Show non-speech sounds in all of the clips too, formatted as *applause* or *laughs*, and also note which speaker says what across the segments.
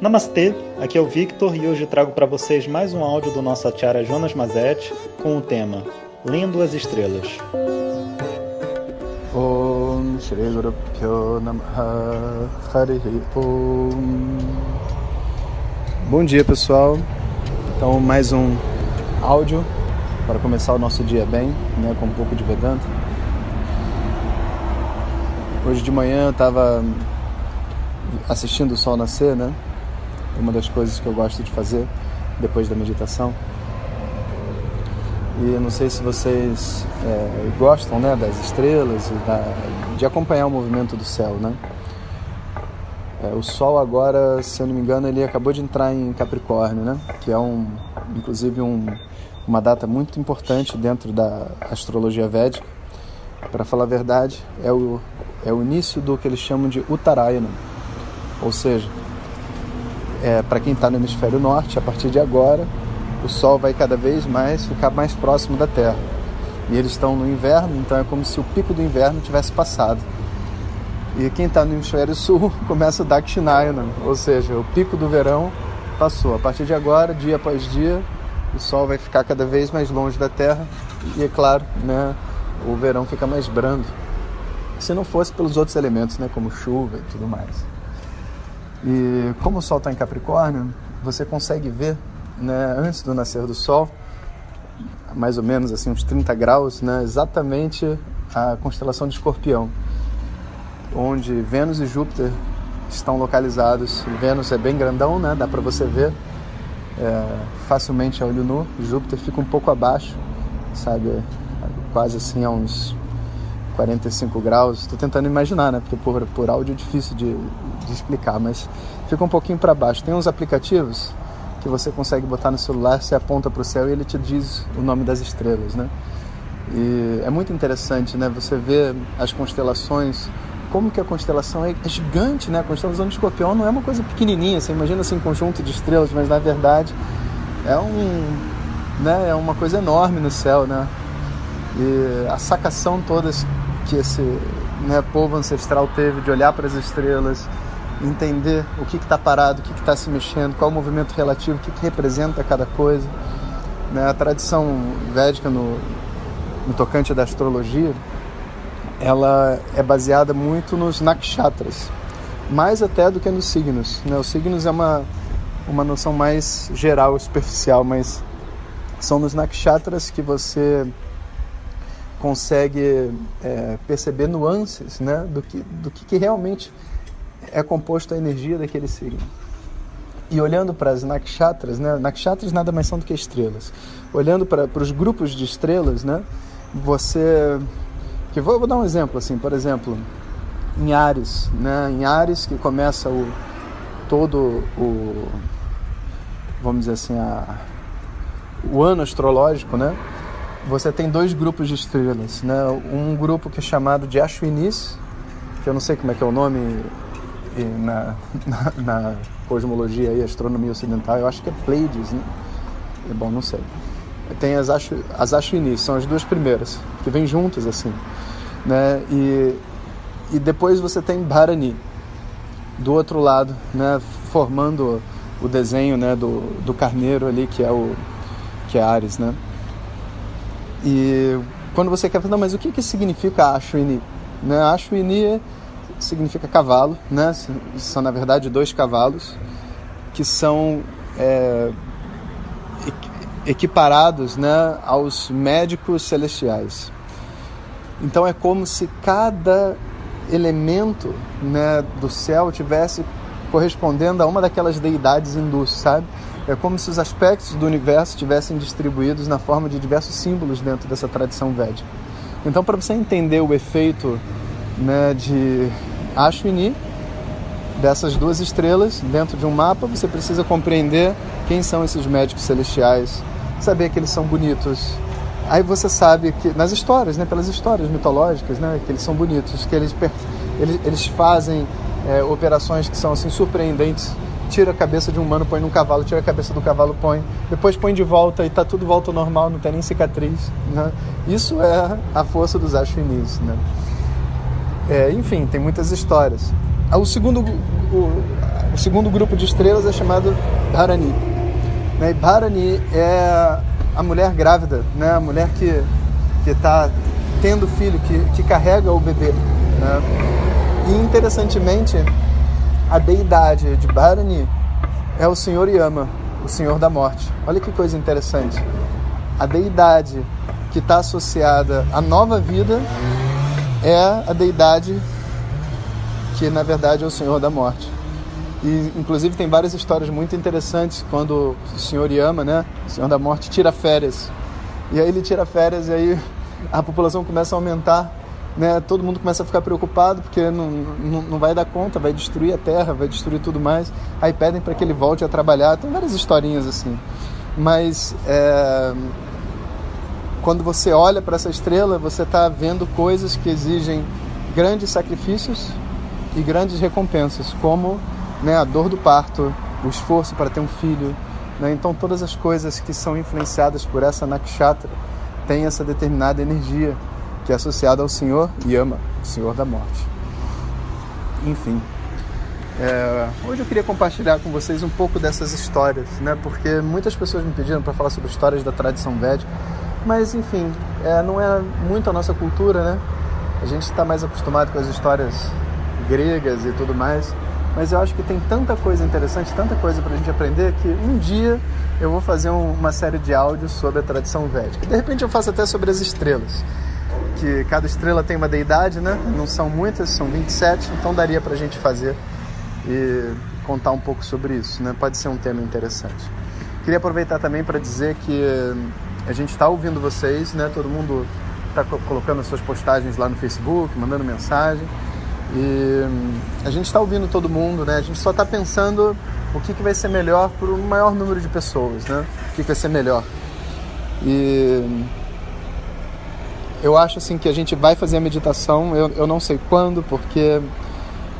Speaker 1: Namastê, aqui é o Victor e hoje trago para vocês mais um áudio do nosso acharya Jonas Mazet com o tema Lendo as Estrelas.
Speaker 2: Om Guru Harihi Om Bom dia pessoal, então mais um áudio para começar o nosso dia bem, né, com um pouco de Vedanta. Hoje de manhã eu estava assistindo o sol nascer, né? Uma das coisas que eu gosto de fazer depois da meditação. E eu não sei se vocês é, gostam né, das estrelas e da, de acompanhar o movimento do céu, né? É, o Sol agora, se eu não me engano, ele acabou de entrar em Capricórnio, né? Que é um, inclusive um, uma data muito importante dentro da astrologia védica. Para falar a verdade, é o, é o início do que eles chamam de Uttarayana, ou seja, é, para quem está no hemisfério norte, a partir de agora, o Sol vai cada vez mais ficar mais próximo da Terra. E eles estão no inverno, então é como se o pico do inverno tivesse passado. E quem está no hemisfério sul *laughs* começa o Dakshinayana, ou seja, o pico do verão passou. A partir de agora, dia após dia, o Sol vai ficar cada vez mais longe da Terra e, é claro, né, o verão fica mais brando. Se não fosse pelos outros elementos, né, como chuva e tudo mais. E como o Sol está em Capricórnio, você consegue ver, né, antes do nascer do Sol, mais ou menos assim uns 30 graus, né, exatamente a constelação de Escorpião, onde Vênus e Júpiter estão localizados. Vênus é bem grandão, né, dá para você ver é, facilmente a olho nu. Júpiter fica um pouco abaixo, sabe, quase assim a uns 45 graus. Estou tentando imaginar, né? Porque por, por áudio é difícil de, de explicar, mas fica um pouquinho para baixo. Tem uns aplicativos que você consegue botar no celular, você aponta para o céu e ele te diz o nome das estrelas, né? E é muito interessante, né? Você vê as constelações, como que a constelação é, é gigante, né? A constelação de Escorpião não é uma coisa pequenininha, você imagina assim um conjunto de estrelas, mas na verdade é um, né? É uma coisa enorme no céu, né? E a sacação toda que esse né, povo ancestral teve de olhar para as estrelas, entender o que está parado, o que está se mexendo, qual o movimento relativo, o que, que representa cada coisa. Né? A tradição védica no, no tocante da astrologia, ela é baseada muito nos nakshatras, mais até do que nos signos. Né? Os signos é uma, uma noção mais geral, superficial, mas são nos nakshatras que você consegue é, perceber nuances né, do, que, do que, que realmente é composto a energia daquele signo. E olhando para as nakshatras, né, nakshatras nada mais são do que estrelas. Olhando para, os grupos de estrelas, né, você. Que vou, vou dar um exemplo assim, por exemplo, em Ares, né, em Ares que começa o todo o vamos dizer assim a, o ano astrológico, né? Você tem dois grupos de estrelas, né? Um grupo que é chamado de Ashwinis, que eu não sei como é que é o nome na, *laughs* na, na cosmologia e astronomia ocidental, eu acho que é Pleiades, né? É bom, não sei. Tem as, Ash, as Ashwinis, são as duas primeiras, que vêm juntas assim, né? E, e depois você tem Bharani, do outro lado, né? Formando o desenho, né? Do, do carneiro ali, que é o que é Ares, né? E quando você quer falar, mas o que, que significa Ashwini? Né? Ashwini significa cavalo, né? São na verdade dois cavalos que são é, equiparados, né, aos médicos celestiais. Então é como se cada elemento, né, do céu tivesse correspondendo a uma daquelas deidades hindus, sabe? É como se os aspectos do universo estivessem distribuídos na forma de diversos símbolos dentro dessa tradição védica. Então, para você entender o efeito né, de Ashwini, dessas duas estrelas, dentro de um mapa, você precisa compreender quem são esses médicos celestiais, saber que eles são bonitos. Aí você sabe que, nas histórias, né, pelas histórias mitológicas, né, que eles são bonitos, que eles, eles, eles fazem é, operações que são assim surpreendentes tira a cabeça de um humano, põe num cavalo, tira a cabeça do cavalo, põe, depois põe de volta e tá tudo volta ao normal, não tem nem cicatriz. Né? Isso é a força dos Ashwinis. Né? É, enfim, tem muitas histórias. Ah, o segundo, o, o segundo grupo de estrelas é chamado Dharani. Né? E Dharani é a mulher grávida, né? a mulher que está tendo filho, que, que carrega o bebê. Né? E interessantemente, a deidade de Bharani é o Senhor Yama, o Senhor da Morte. Olha que coisa interessante. A deidade que está associada à nova vida é a deidade que na verdade é o Senhor da Morte. E inclusive tem várias histórias muito interessantes quando o Senhor Yama, né, o Senhor da Morte, tira férias. E aí ele tira férias e aí a população começa a aumentar, né? Todo mundo começa a ficar preocupado porque não, não, não vai dar conta, vai destruir a terra, vai destruir tudo mais. Aí pedem para que ele volte a trabalhar. Tem várias historinhas assim. Mas é... quando você olha para essa estrela, você está vendo coisas que exigem grandes sacrifícios e grandes recompensas, como né, a dor do parto, o esforço para ter um filho. Né? Então, todas as coisas que são influenciadas por essa nakshatra tem essa determinada energia que é associada ao Senhor Yama, o Senhor da Morte. Enfim, é, hoje eu queria compartilhar com vocês um pouco dessas histórias, né? Porque muitas pessoas me pediram para falar sobre histórias da tradição védica, mas enfim, é, não é muito a nossa cultura, né? A gente está mais acostumado com as histórias gregas e tudo mais mas eu acho que tem tanta coisa interessante, tanta coisa para a gente aprender que um dia eu vou fazer um, uma série de áudios sobre a tradição védica. De repente eu faço até sobre as estrelas, que cada estrela tem uma deidade, né? Não são muitas, são 27, então daria para a gente fazer e contar um pouco sobre isso, né? Pode ser um tema interessante. Queria aproveitar também para dizer que a gente está ouvindo vocês, né? Todo mundo está colocando suas postagens lá no Facebook, mandando mensagem. E hum, a gente está ouvindo todo mundo, né? A gente só está pensando o que, que vai ser melhor para o maior número de pessoas, né? O que, que vai ser melhor. E hum, eu acho assim que a gente vai fazer a meditação, eu, eu não sei quando, porque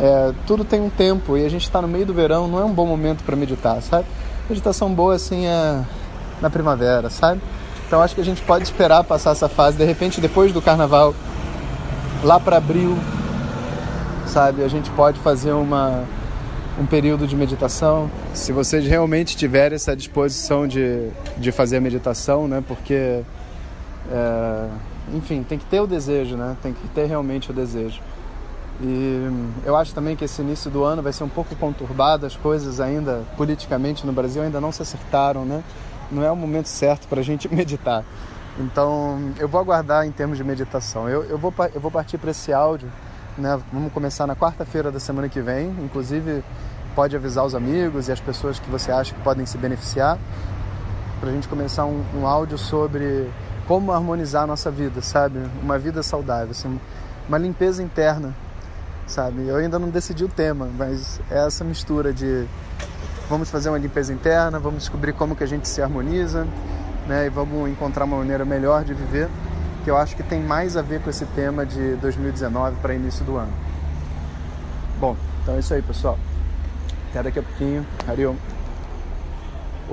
Speaker 2: é, tudo tem um tempo e a gente está no meio do verão, não é um bom momento para meditar, sabe? Meditação boa assim é na primavera, sabe? Então acho que a gente pode esperar passar essa fase, de repente depois do carnaval, lá para abril, sabe? A gente pode fazer uma, um período de meditação. Se vocês realmente tiverem essa disposição de, de fazer a meditação, né? Porque, é, enfim, tem que ter o desejo, né? Tem que ter realmente o desejo. E eu acho também que esse início do ano vai ser um pouco conturbado, as coisas ainda politicamente no Brasil ainda não se acertaram, né? Não é o momento certo para a gente *laughs* meditar. Então, eu vou aguardar em termos de meditação. Eu, eu, vou, eu vou partir para esse áudio né? Vamos começar na quarta-feira da semana que vem. Inclusive, pode avisar os amigos e as pessoas que você acha que podem se beneficiar para a gente começar um, um, áudio sobre como harmonizar a nossa vida, sabe? Uma vida saudável, assim, uma limpeza interna, sabe? Eu ainda não decidi o tema, mas é essa mistura de vamos fazer uma limpeza interna, vamos descobrir como que a gente se harmoniza, né? E vamos encontrar uma maneira melhor de viver que eu acho que tem mais a ver com esse tema de 2019 para início do ano. Bom, então é isso aí, pessoal. Até daqui a pouquinho. Hariom.